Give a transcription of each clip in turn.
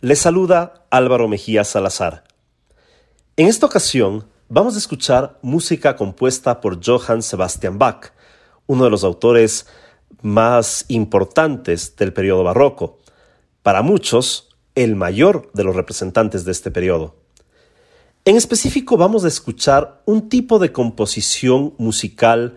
Les saluda Álvaro Mejía Salazar. En esta ocasión vamos a escuchar música compuesta por Johann Sebastian Bach, uno de los autores más importantes del periodo barroco. Para muchos, el mayor de los representantes de este periodo. En específico vamos a escuchar un tipo de composición musical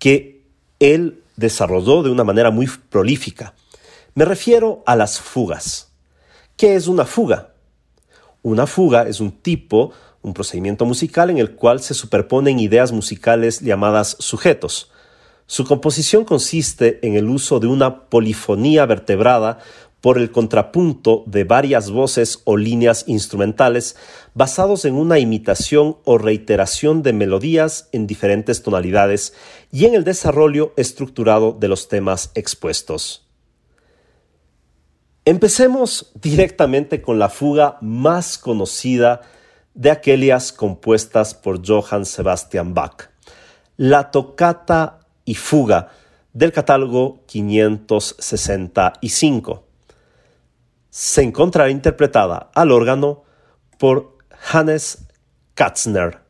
que él desarrolló de una manera muy prolífica. Me refiero a las fugas. ¿Qué es una fuga? Una fuga es un tipo, un procedimiento musical en el cual se superponen ideas musicales llamadas sujetos. Su composición consiste en el uso de una polifonía vertebrada por el contrapunto de varias voces o líneas instrumentales basados en una imitación o reiteración de melodías en diferentes tonalidades y en el desarrollo estructurado de los temas expuestos. Empecemos directamente con la fuga más conocida de aquellas compuestas por Johann Sebastian Bach, la tocata y fuga del catálogo 565. Se encontrará interpretada al órgano por Hannes Katzner.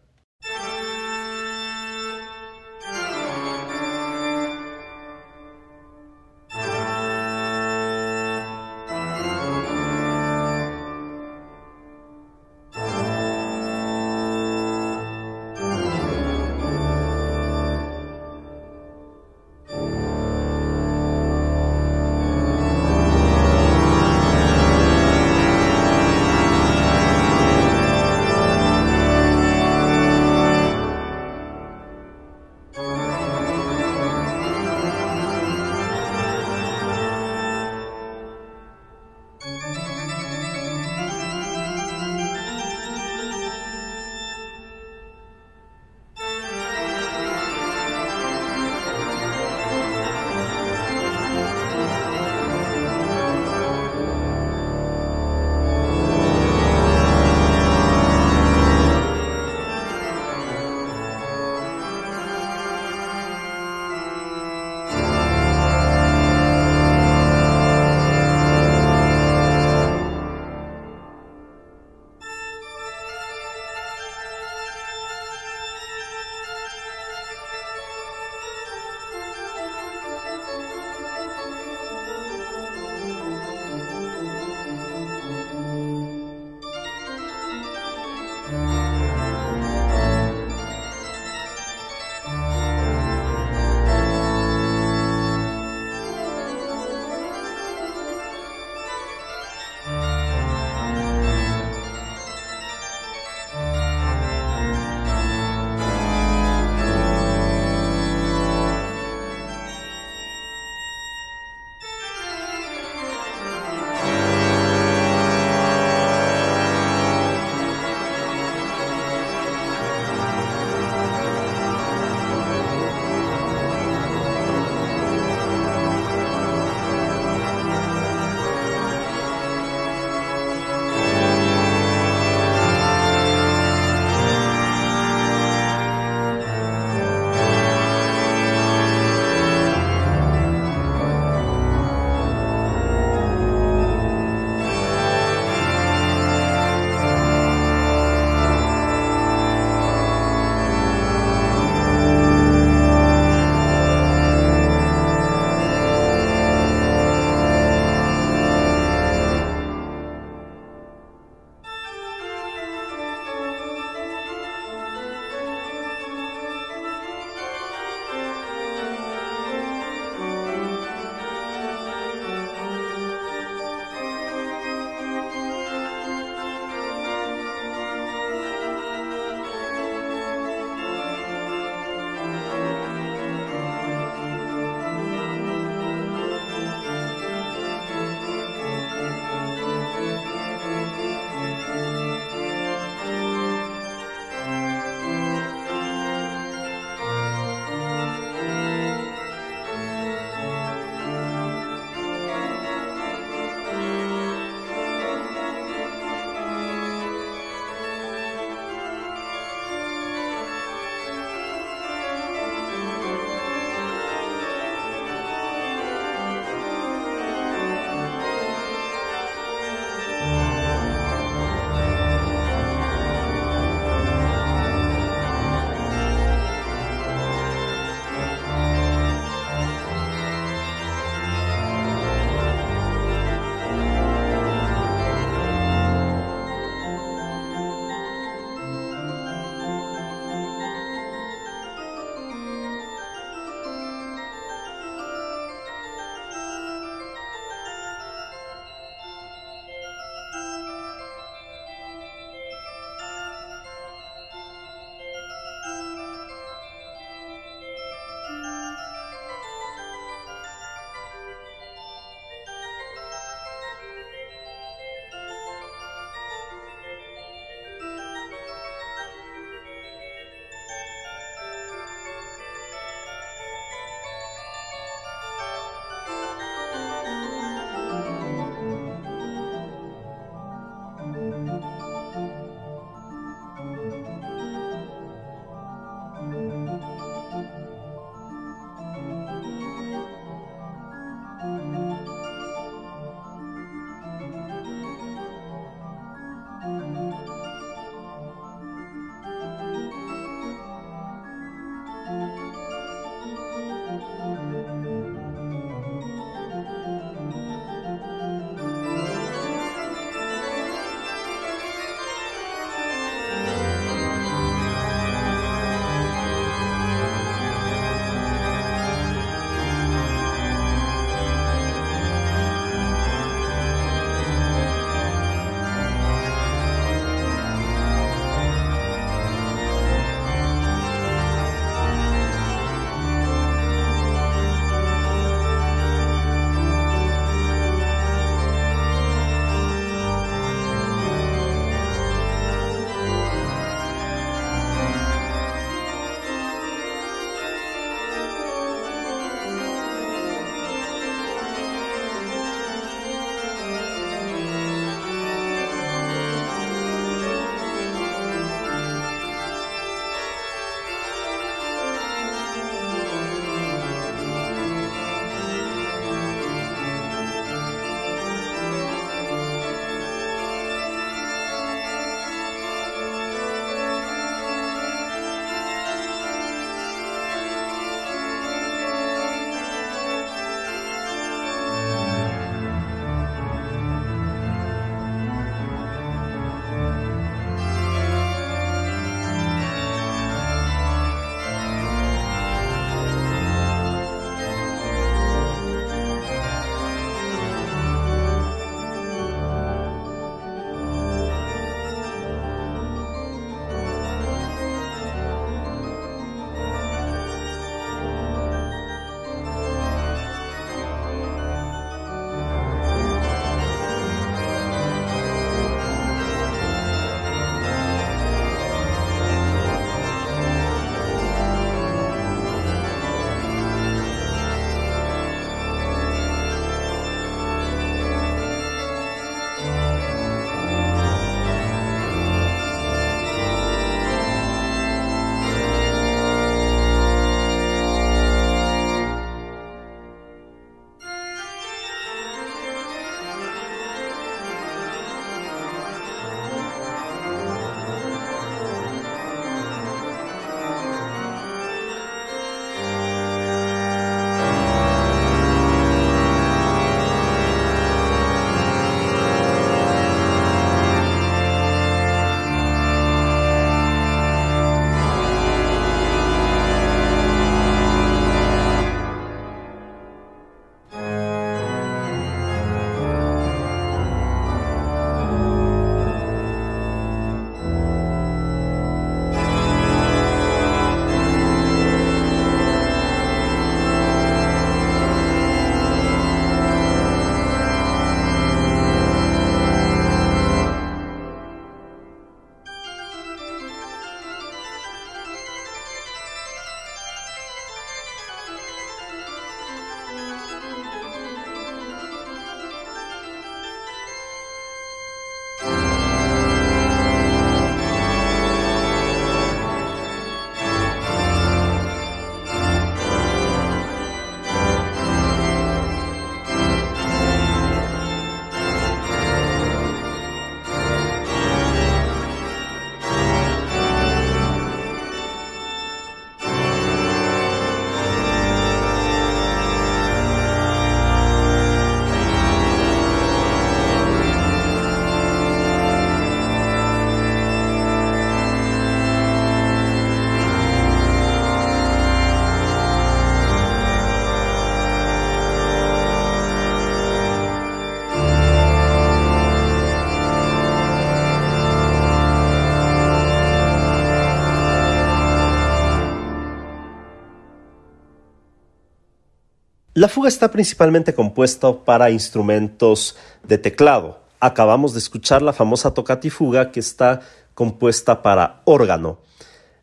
La fuga está principalmente compuesta para instrumentos de teclado. Acabamos de escuchar la famosa tocata y fuga que está compuesta para órgano.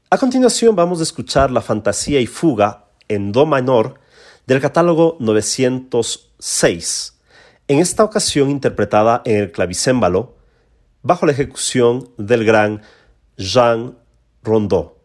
A continuación vamos a escuchar la fantasía y fuga en do menor del catálogo 906, en esta ocasión interpretada en el clavicémbalo bajo la ejecución del gran Jean Rondeau.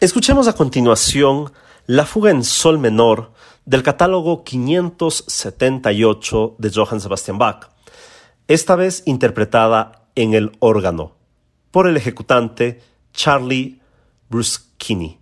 Escuchemos a continuación la fuga en sol menor del catálogo 578 de Johann Sebastian Bach, esta vez interpretada en el órgano por el ejecutante Charlie Bruschini.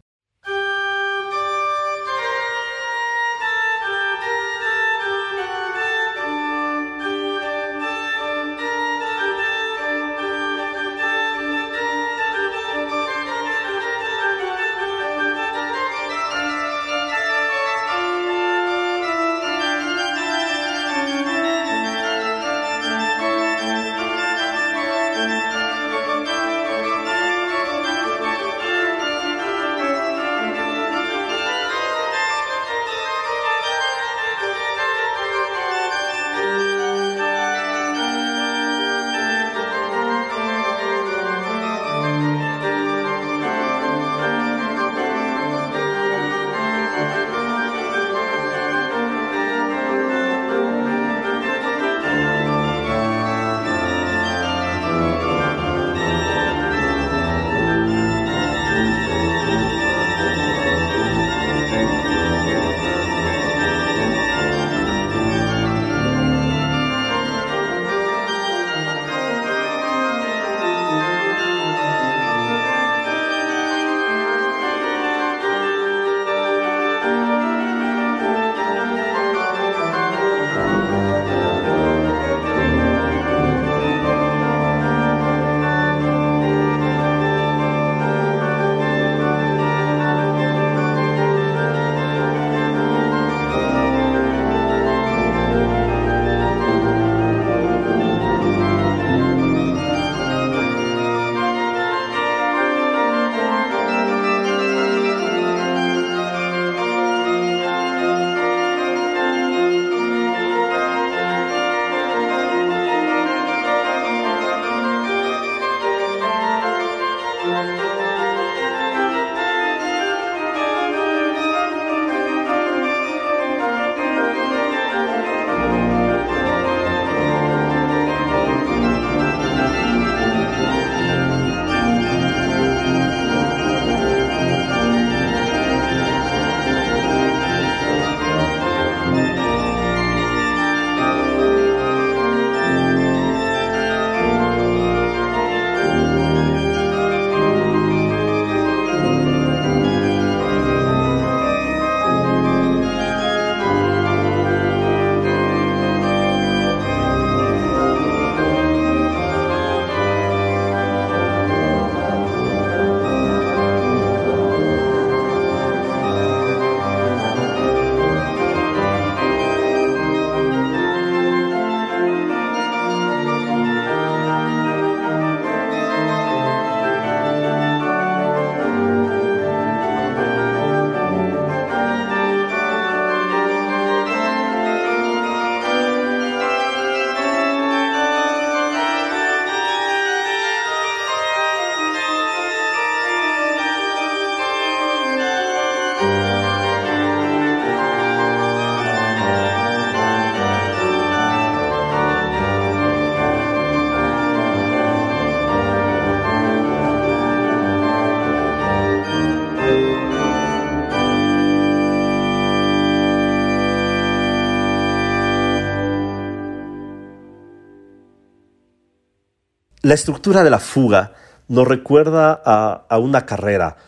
La estructura de la fuga nos recuerda a, una carrera,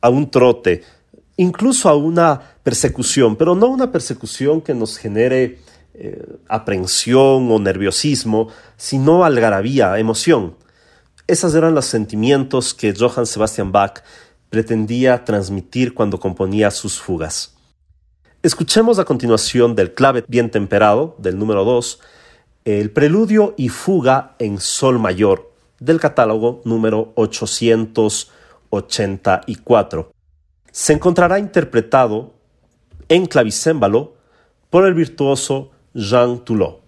a un trote, incluso a una persecución, pero no una persecución que nos genere eh, aprensión o nerviosismo, sino algarabía, emoción. Esos eran los sentimientos que Johann Sebastian Bach pretendía transmitir cuando componía sus fugas. Escuchemos a continuación del clave bien temperado, del número 2, el preludio y fuga en sol mayor del catálogo número 884. Se encontrará interpretado en clavicémbalo por el virtuoso Jean Toulon.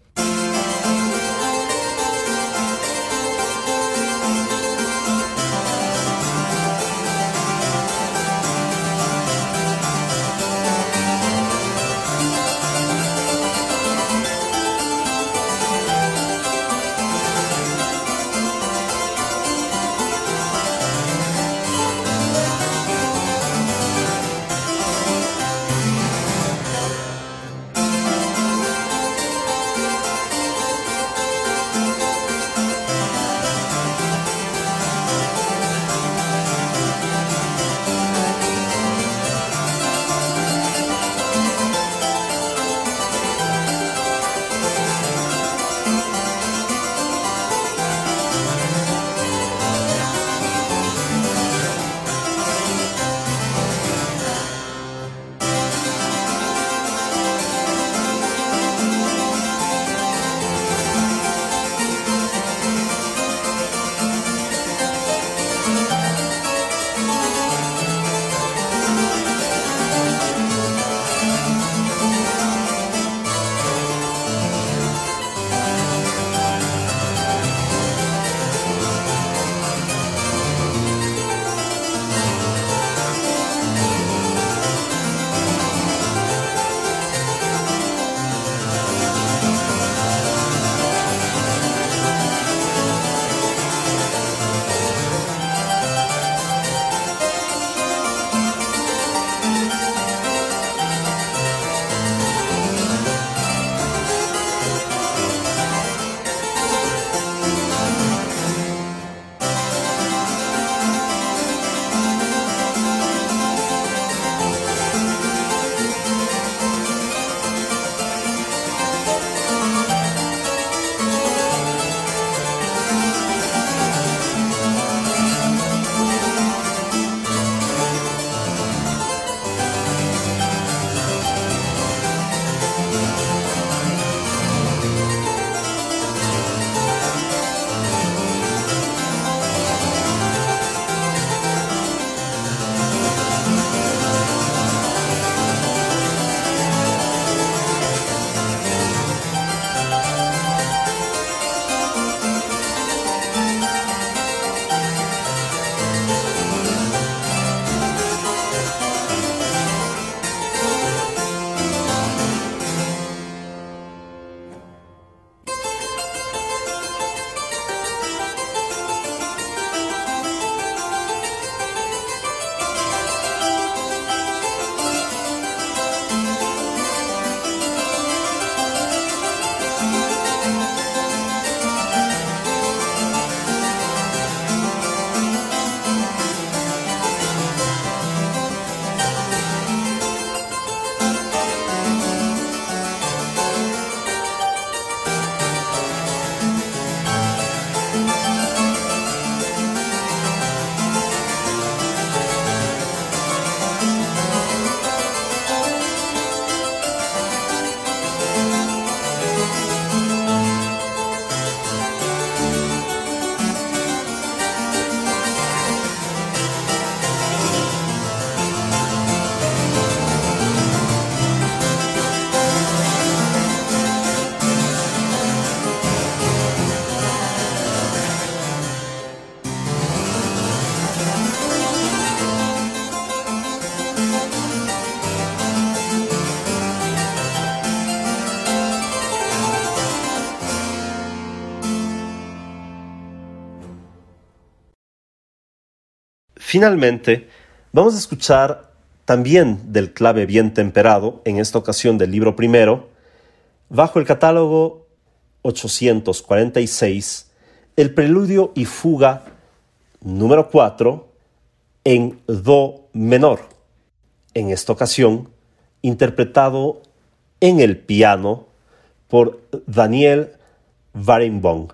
Finalmente, vamos a escuchar también del clave bien temperado, en esta ocasión del libro primero, bajo el catálogo 846, el preludio y fuga número 4 en Do menor. En esta ocasión, interpretado en el piano por Daniel Barenboim.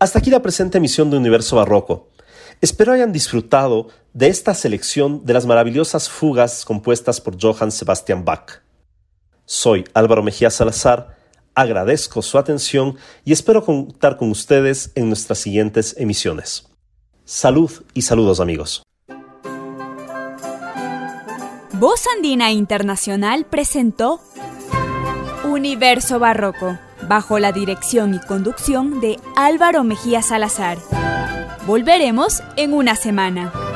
Hasta aquí la presente emisión de Universo Barroco. Espero hayan disfrutado de esta selección de las maravillosas fugas compuestas por Johann Sebastian Bach. Soy Álvaro Mejía Salazar, agradezco su atención y espero contar con ustedes en nuestras siguientes emisiones. Salud y saludos amigos. Voz Andina Internacional presentó Universo Barroco, bajo la dirección y conducción de Álvaro Mejía Salazar. Volveremos en una semana.